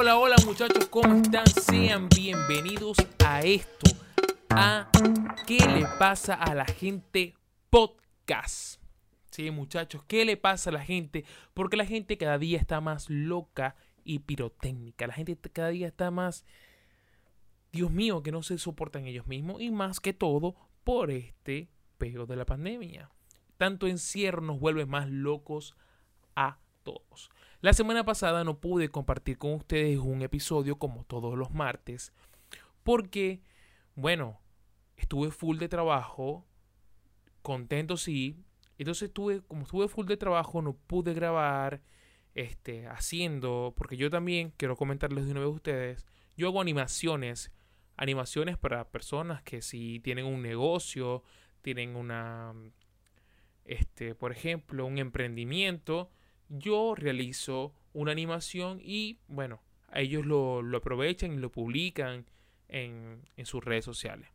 Hola, hola muchachos, ¿cómo están? Sean bienvenidos a esto, a ¿Qué le pasa a la gente podcast? Sí, muchachos, ¿qué le pasa a la gente? Porque la gente cada día está más loca y pirotécnica. La gente cada día está más, Dios mío, que no se soportan ellos mismos y más que todo por este pego de la pandemia. Tanto encierro nos vuelve más locos a todos. La semana pasada no pude compartir con ustedes un episodio como todos los martes porque, bueno, estuve full de trabajo, contento sí, entonces estuve, como estuve full de trabajo, no pude grabar, este, haciendo, porque yo también quiero comentarles de una vez a ustedes, yo hago animaciones, animaciones para personas que si tienen un negocio, tienen una, este, por ejemplo, un emprendimiento, yo realizo una animación y bueno, ellos lo, aprovechan y lo publican en, en sus redes sociales.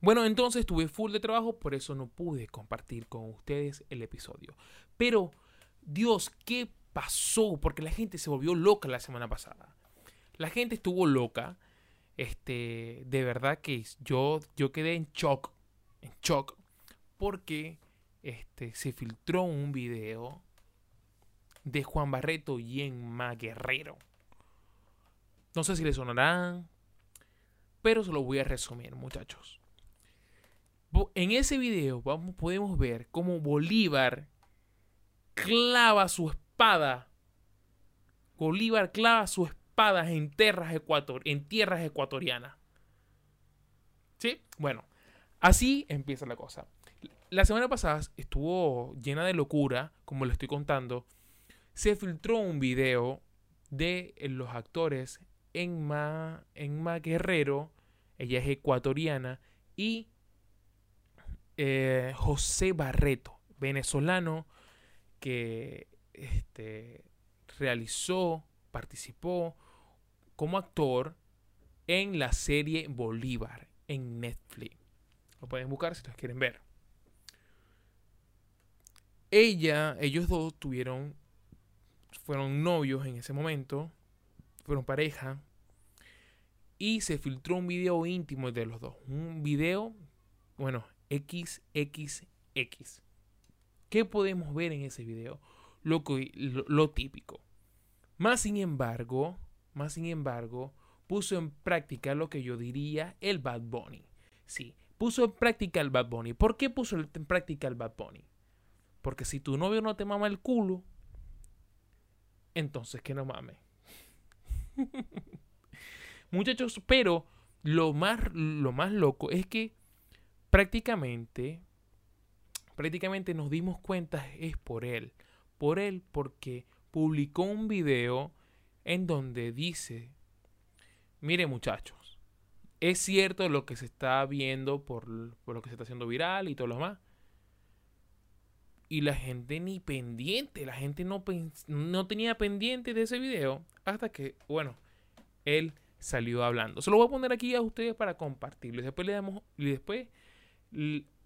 Bueno, entonces tuve full de trabajo, por eso no pude compartir con ustedes el episodio. Pero, Dios, ¿qué pasó? Porque la gente se volvió loca la semana pasada. La gente estuvo loca. Este, de verdad que yo, yo quedé en shock. En shock. Porque este, se filtró un video de Juan Barreto y Emma Guerrero. No sé si le sonarán, pero se lo voy a resumir, muchachos. En ese video vamos, podemos ver cómo Bolívar clava su espada. Bolívar clava su espada en tierras, ecuator en tierras ecuatorianas. ¿Sí? Bueno, así empieza la cosa. La semana pasada estuvo llena de locura, como le estoy contando, se filtró un video de los actores Enma, Enma Guerrero, ella es ecuatoriana, y eh, José Barreto, venezolano, que este, realizó, participó como actor en la serie Bolívar en Netflix. Lo pueden buscar si los quieren ver. Ella, ellos dos tuvieron fueron novios en ese momento, fueron pareja, y se filtró un video íntimo de los dos. Un video, bueno, XXX. ¿Qué podemos ver en ese video? Lo, lo, típico. Más sin embargo, más sin embargo, puso en práctica lo que yo diría el Bad Bunny. Sí, puso en práctica el Bad Bunny. ¿Por qué puso en práctica el Bad Bunny? Porque si tu novio no te mama el culo, entonces que no mames. Muchachos, pero lo más, lo más loco es que prácticamente, prácticamente nos dimos cuenta es por él. Por él porque publicó un video en donde dice, mire muchachos, es cierto lo que se está viendo por, por lo que se está haciendo viral y todo lo demás y la gente ni pendiente, la gente no, no tenía pendiente de ese video hasta que, bueno, él salió hablando. Se lo voy a poner aquí a ustedes para compartirlo. Y después le damos, y después,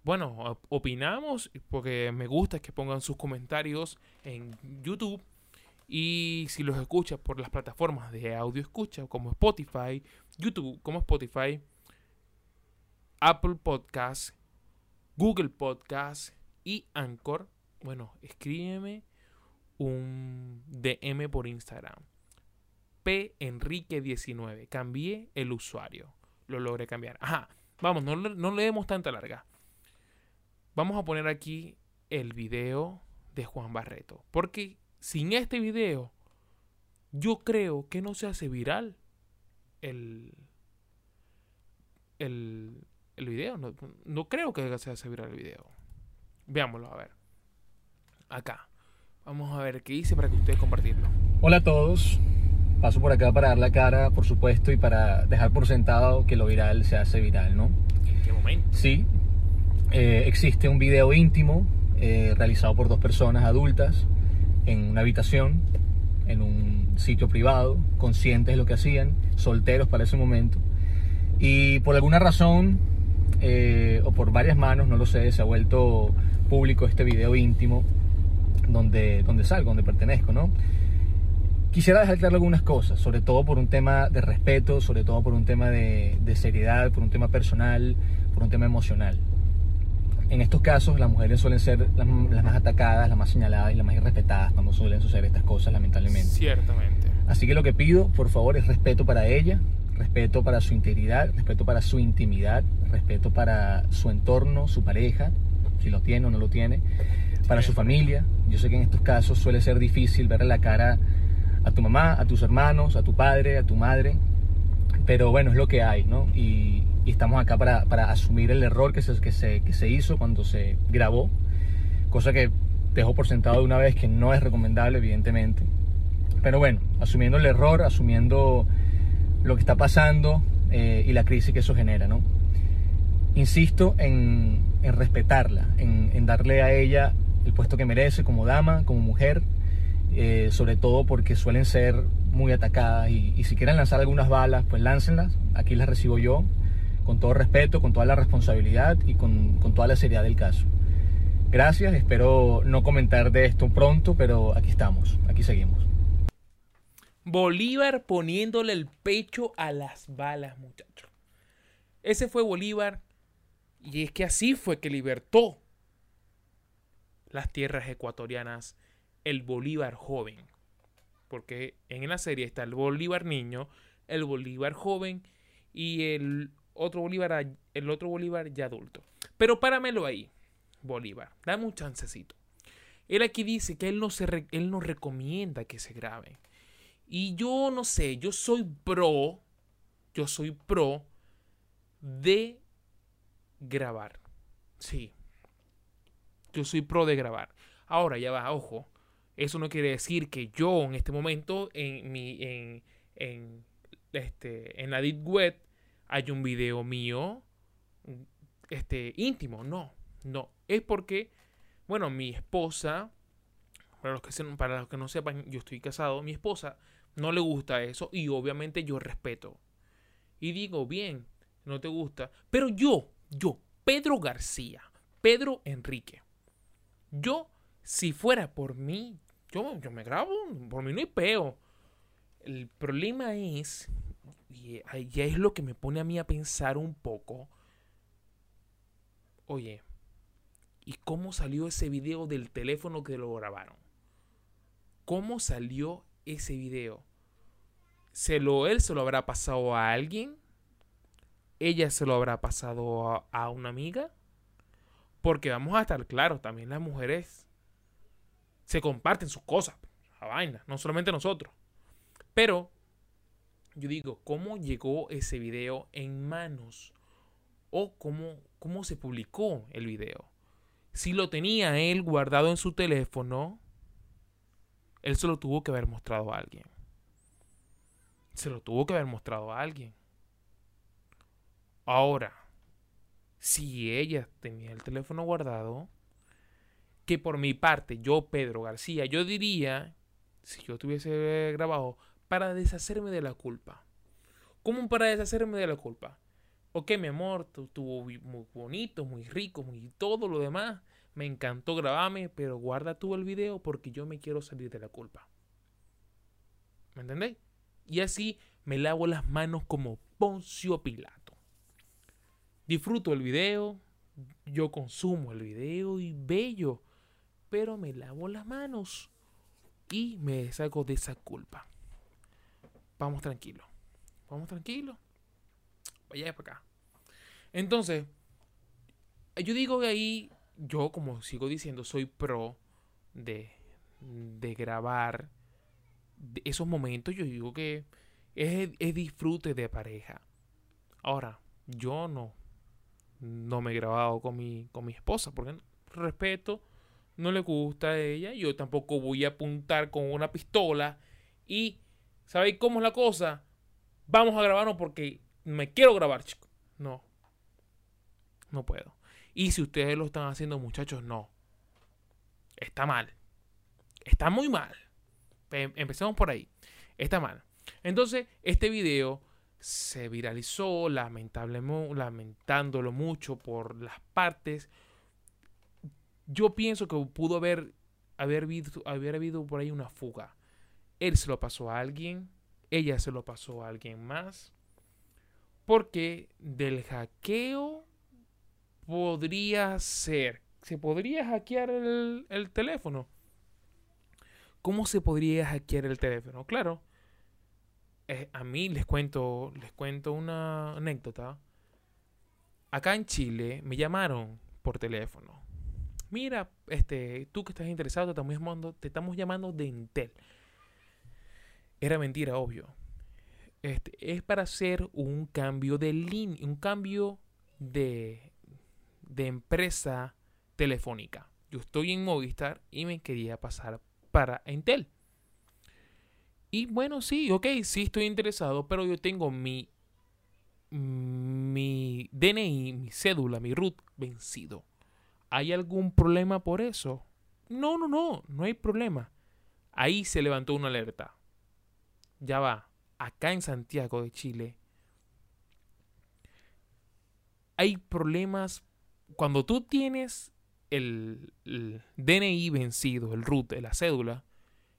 bueno, opinamos, porque me gusta que pongan sus comentarios en YouTube. Y si los escuchas por las plataformas de audio escucha, como Spotify, YouTube, como Spotify, Apple Podcasts, Google Podcasts y Anchor, bueno, escríbeme un DM por Instagram. P Enrique19. Cambié el usuario. Lo logré cambiar. Ajá. Vamos, no, no le demos tanta larga. Vamos a poner aquí el video de Juan Barreto. Porque sin este video, yo creo que no se hace viral el, el, el video. No, no creo que se hace viral el video. Veámoslo, a ver acá. Vamos a ver qué hice para que ustedes compartirlo. Hola a todos. Paso por acá para dar la cara, por supuesto, y para dejar por sentado que lo viral se hace viral, ¿no? ¿En qué momento? Sí. Eh, existe un video íntimo eh, realizado por dos personas adultas en una habitación, en un sitio privado, conscientes de lo que hacían, solteros para ese momento. Y por alguna razón, eh, o por varias manos, no lo sé, se ha vuelto público este video íntimo donde, donde salgo, donde pertenezco, ¿no? Quisiera dejar claro algunas cosas, sobre todo por un tema de respeto, sobre todo por un tema de, de seriedad, por un tema personal, por un tema emocional. En estos casos las mujeres suelen ser las, las más atacadas, las más señaladas y las más irrespetadas cuando suelen suceder estas cosas, lamentablemente. Ciertamente. Así que lo que pido, por favor, es respeto para ella, respeto para su integridad, respeto para su intimidad, respeto para su entorno, su pareja, si lo tiene o no lo tiene, para su familia. Yo sé que en estos casos suele ser difícil verle la cara a tu mamá, a tus hermanos, a tu padre, a tu madre, pero bueno, es lo que hay, ¿no? Y, y estamos acá para, para, asumir el error que se, que, se, que se hizo cuando se grabó, cosa que dejo por sentado de una vez que no es recomendable, evidentemente. Pero bueno, asumiendo el error, asumiendo lo que está pasando eh, y la crisis que eso genera, ¿no? Insisto en, en respetarla, en, en, darle a ella el puesto que merece como dama, como mujer, eh, sobre todo porque suelen ser muy atacadas y, si quieren lanzar algunas balas, pues láncenlas, aquí las recibo yo, con todo respeto, con toda la responsabilidad y con, con toda la seriedad del caso. Gracias, espero no comentar de esto pronto, pero aquí estamos, aquí seguimos. Bolívar poniéndole el pecho a las balas, muchachos. Ese fue Bolívar y es que así fue que libertó las tierras ecuatorianas el Bolívar joven. Porque en la serie está el Bolívar niño, el Bolívar joven y el otro Bolívar, el otro Bolívar ya adulto. Pero páramelo ahí, Bolívar, dame un chancecito. Él aquí dice que él no, se él no recomienda que se grabe. Y yo no sé, yo soy pro, yo soy pro de grabar. Sí. Yo soy pro de grabar. Ahora ya va, ojo. Eso no quiere decir que yo en este momento en mi en, en este en la deep web hay un video mío este íntimo, no, no, es porque bueno, mi esposa para los que para los que no sepan, yo estoy casado, mi esposa no le gusta eso y obviamente yo respeto. Y digo, bien, no te gusta, pero yo, yo, Pedro García, Pedro Enrique, yo, si fuera por mí, yo, yo me grabo, por mí no hay peo. El problema es, y ya es lo que me pone a mí a pensar un poco, oye, ¿y cómo salió ese video del teléfono que lo grabaron? ¿Cómo salió ese video? ¿Se lo, ¿Él se lo habrá pasado a alguien? ¿Ella se lo habrá pasado a una amiga? Porque vamos a estar claros, también las mujeres se comparten sus cosas, a vaina, no solamente nosotros. Pero yo digo, ¿cómo llegó ese video en manos? ¿O cómo, cómo se publicó el video? Si lo tenía él guardado en su teléfono, él se lo tuvo que haber mostrado a alguien. Se lo tuvo que haber mostrado a alguien. Ahora, si ella tenía el teléfono guardado, que por mi parte, yo, Pedro García, yo diría, si yo tuviese grabado, para deshacerme de la culpa. ¿Cómo para deshacerme de la culpa? Ok, mi amor, estuvo muy bonito, muy rico, muy todo lo demás. Me encantó grabarme, pero guarda tú el video porque yo me quiero salir de la culpa. ¿Me entendéis? Y así me lavo las manos como Poncio Pilato. Disfruto el video, yo consumo el video y bello, pero me lavo las manos y me saco de esa culpa. Vamos tranquilo, vamos tranquilo. Vaya para acá. Entonces, yo digo que ahí yo, como sigo diciendo, soy pro de, de grabar esos momentos. Yo digo que es, es disfrute de pareja. Ahora, yo no, no me he grabado con mi, con mi esposa, porque respeto, no le gusta a ella. Yo tampoco voy a apuntar con una pistola y, ¿sabéis cómo es la cosa? Vamos a grabarnos porque me quiero grabar, chicos. No, no puedo. Y si ustedes lo están haciendo, muchachos, no. Está mal. Está muy mal. Empecemos por ahí. Está mal. Entonces, este video se viralizó, lamentándolo mucho por las partes. Yo pienso que pudo haber, haber, haber habido por ahí una fuga. él se lo pasó a alguien, ella se lo pasó a alguien más, porque del hackeo podría ser, se podría hackear el, el teléfono. ¿Cómo se podría hackear el teléfono? Claro, a mí les cuento, les cuento una anécdota. Acá en Chile me llamaron por teléfono. Mira, este, tú que estás interesado, te estamos llamando, te estamos llamando de Intel. Era mentira, obvio. Este, es para hacer un cambio de línea, un cambio de, de empresa telefónica. Yo estoy en Movistar y me quería pasar para Intel. Y bueno, sí, ok, sí estoy interesado, pero yo tengo mi, mi DNI, mi cédula, mi root vencido. ¿Hay algún problema por eso? No, no, no, no hay problema. Ahí se levantó una alerta. Ya va, acá en Santiago de Chile. Hay problemas cuando tú tienes el, el DNI vencido, el root, la cédula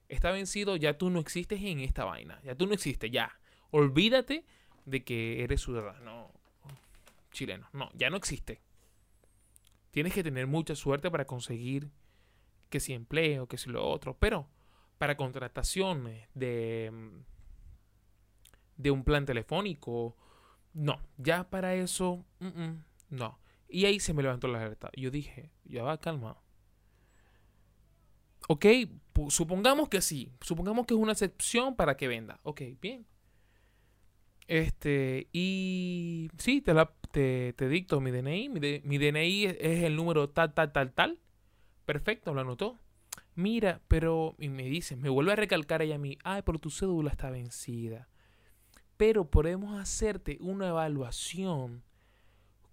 está vencido, ya tú no existes en esta vaina. Ya tú no existes, ya. Olvídate de que eres ciudadano chileno. No, ya no existe. Tienes que tener mucha suerte para conseguir que si empleo, que si lo otro. Pero para contrataciones de, de un plan telefónico, no. Ya para eso, no. Y ahí se me levantó la alerta. Yo dije, ya va, calma. Ok, supongamos que sí. Supongamos que es una excepción para que venda. Ok, bien. Este, y sí, te, la, te, dicto mi DNI. Mi, DNI es, el número tal, tal, tal, tal. Perfecto, lo anotó. Mira, pero, y me dice, me vuelve a recalcar ella a mí, ay, pero tu cédula está vencida. Pero podemos hacerte una evaluación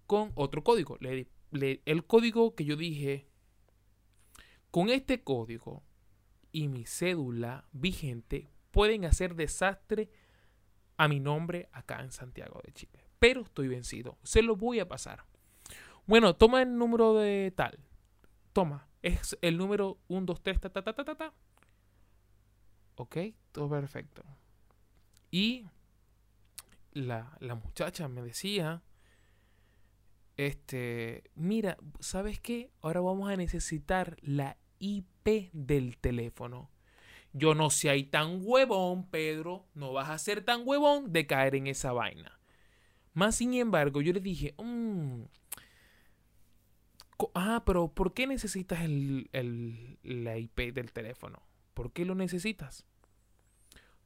con otro código. el código que yo dije, con este código y mi cédula vigente pueden hacer desastre a mi nombre acá en Santiago de Chile. Pero estoy vencido. Se lo voy a pasar. Bueno, toma el número de tal. Toma. Es el número 1, 2, 3, ta, ta, ta, ta, ta, ta. Ok, todo perfecto. Y la, la muchacha me decía, este, mira, ¿sabes qué? Ahora vamos a necesitar la IP del teléfono. Yo no hay tan huevón, Pedro, no vas a ser tan huevón de caer en esa vaina. Más sin embargo, yo le dije, mm, ah, pero ¿por qué necesitas el, la IP del teléfono? ¿Por qué lo necesitas?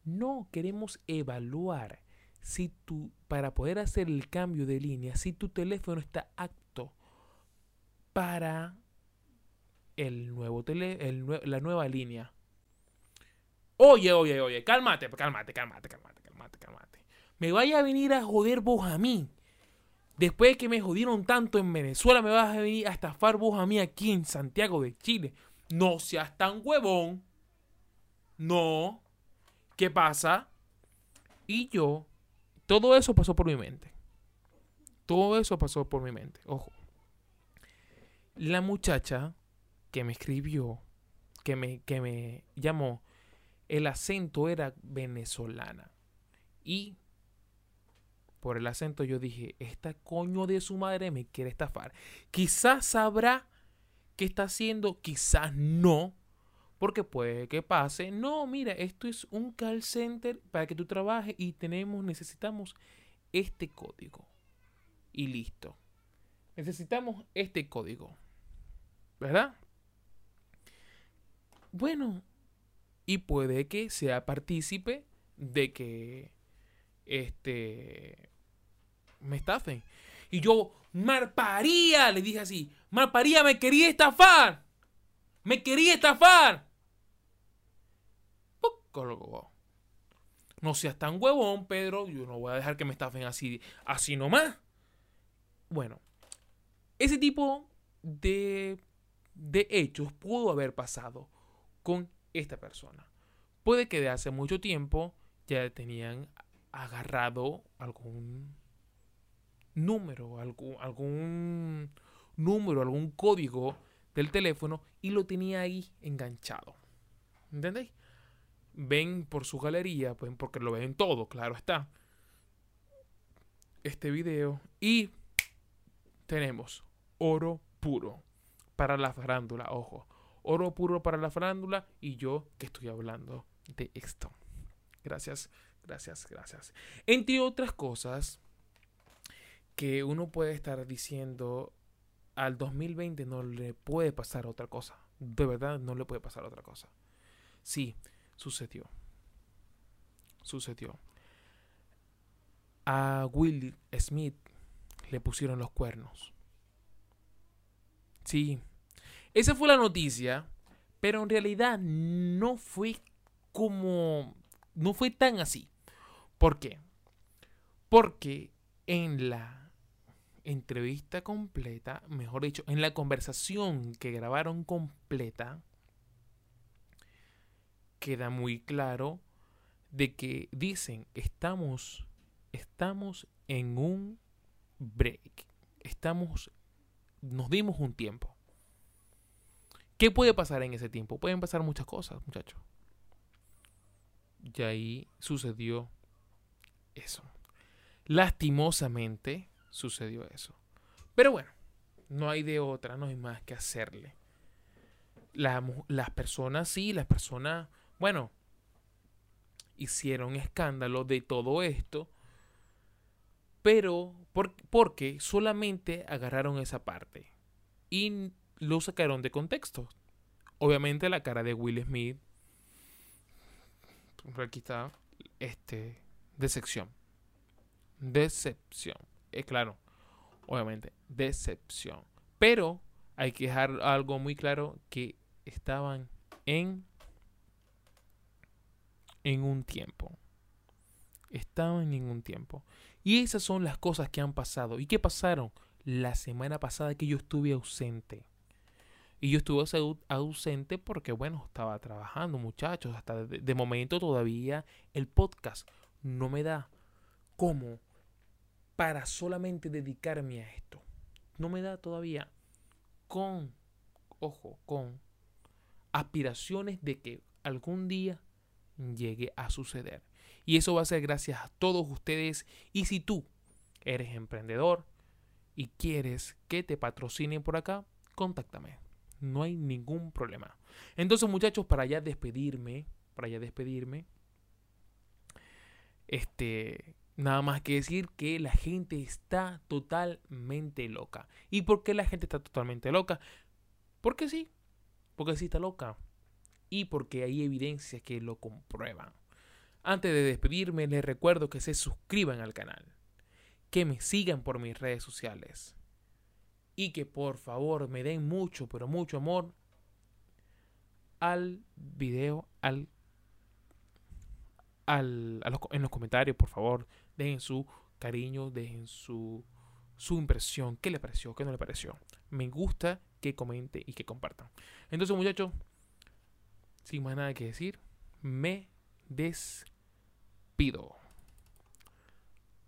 No, queremos evaluar si tú, para poder hacer el cambio de línea, si tu teléfono está apto para el nuevo tele, la nueva línea. Oye, oye, oye, cálmate, cálmate, cálmate, cálmate, cálmate, cálmate. Me vaya a venir a joder vos a mí. Después de que me jodieron tanto en Venezuela, me vas a venir a estafar vos a mí aquí en Santiago de Chile. No seas tan huevón. No. ¿Qué pasa? Y yo, todo eso pasó por mi mente. Todo eso pasó por mi mente. Ojo. La muchacha que me escribió, que me, que me llamó, el acento era venezolana. Y por el acento yo dije, esta coño de su madre me quiere estafar. Quizás sabrá qué está haciendo, quizás no. Porque puede que pase. No, mira, esto es un call center para que tú trabajes y tenemos, necesitamos este código. Y listo. Necesitamos este código. ¿Verdad? Bueno, y puede que sea partícipe de que este me estafen. Y yo, Marparía, le dije así, Marparía me quería estafar. Me quería estafar. No seas tan huevón, Pedro. Yo no voy a dejar que me estafen así, así nomás. Bueno, ese tipo de, de hechos pudo haber pasado con esta persona. Puede que de hace mucho tiempo ya tenían agarrado algún número, algún, algún número, algún código del teléfono y lo tenía ahí enganchado. ¿Entendéis? ven por su galería, pues porque lo ven todo, claro está. Este video y tenemos oro puro para la farándula, ojo. Oro puro para la farándula y yo que estoy hablando de esto. Gracias, gracias, gracias. Entre otras cosas que uno puede estar diciendo al 2020 no le puede pasar otra cosa. De verdad no le puede pasar otra cosa. Sí, sucedió. Sucedió. A Will Smith le pusieron los cuernos. Sí. Esa fue la noticia, pero en realidad no fue como... No fue tan así. ¿Por qué? Porque en la entrevista completa, mejor dicho, en la conversación que grabaron completa, queda muy claro de que dicen, estamos, estamos en un break. Estamos nos dimos un tiempo. ¿Qué puede pasar en ese tiempo? Pueden pasar muchas cosas, muchachos. Y ahí sucedió eso. Lastimosamente sucedió eso. Pero bueno, no hay de otra, no hay más que hacerle. las personas, sí, las personas, bueno, hicieron escándalo de todo esto, pero porque solamente agarraron esa parte y lo sacaron de contexto. Obviamente la cara de Will Smith, aquí está, este, decepción. Decepción. Es claro, obviamente, decepción. Pero hay que dejar algo muy claro que estaban en en un tiempo. Estaban en un tiempo. Y esas son las cosas que han pasado. ¿Y qué pasaron? La semana pasada que yo estuve ausente. Y yo estuve ausente porque, bueno, estaba trabajando, muchachos. Hasta de, momento todavía el podcast no me da como para solamente dedicarme a esto. No me da todavía con, ojo, con aspiraciones de que algún día llegue a suceder. Y eso va a ser gracias a todos ustedes. Y si tú eres emprendedor y quieres que te patrocinen por acá, contáctame. No hay ningún problema. Entonces, muchachos, para ya despedirme, para ya despedirme, este, nada más que decir que la gente está totalmente loca. ¿Y por qué la gente está totalmente loca? Porque sí, porque sí está loca. Y porque hay evidencias que lo comprueban. Antes de despedirme, les recuerdo que se suscriban al canal, que me sigan por mis redes sociales y que por favor me den mucho, pero mucho amor al video, al, al en los comentarios, por favor, dejen su cariño, dejen su, su impresión, qué le pareció, qué no le pareció. Me gusta que comente y que compartan. Entonces, muchachos, sin más nada que decir, me despido.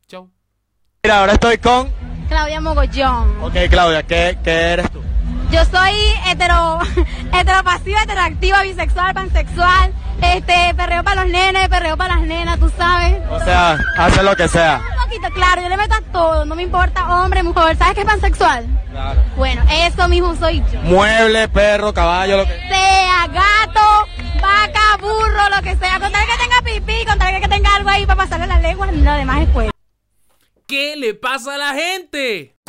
Chao. Mira, ahora estoy con Claudia Mogollón. Ok, Claudia, ¿qué, qué eres tú? Yo soy hetero, heteropasiva, heteroactiva, bisexual, pansexual, este, perreo para los nenes, perreo para las nenas, tú sabes. O sea, hace lo que sea. Un poquito, claro, yo le meto a todo, no me importa hombre, mujer, ¿sabes qué es pansexual? Claro. Bueno, eso mismo soy yo. Mueble, perro, caballo, lo que sea, gato, vaca, burro, lo que sea, con tal que tenga pipí, con tal que tenga algo ahí para pasarle la lengua, lo demás es pues. ¿Qué le pasa a la gente?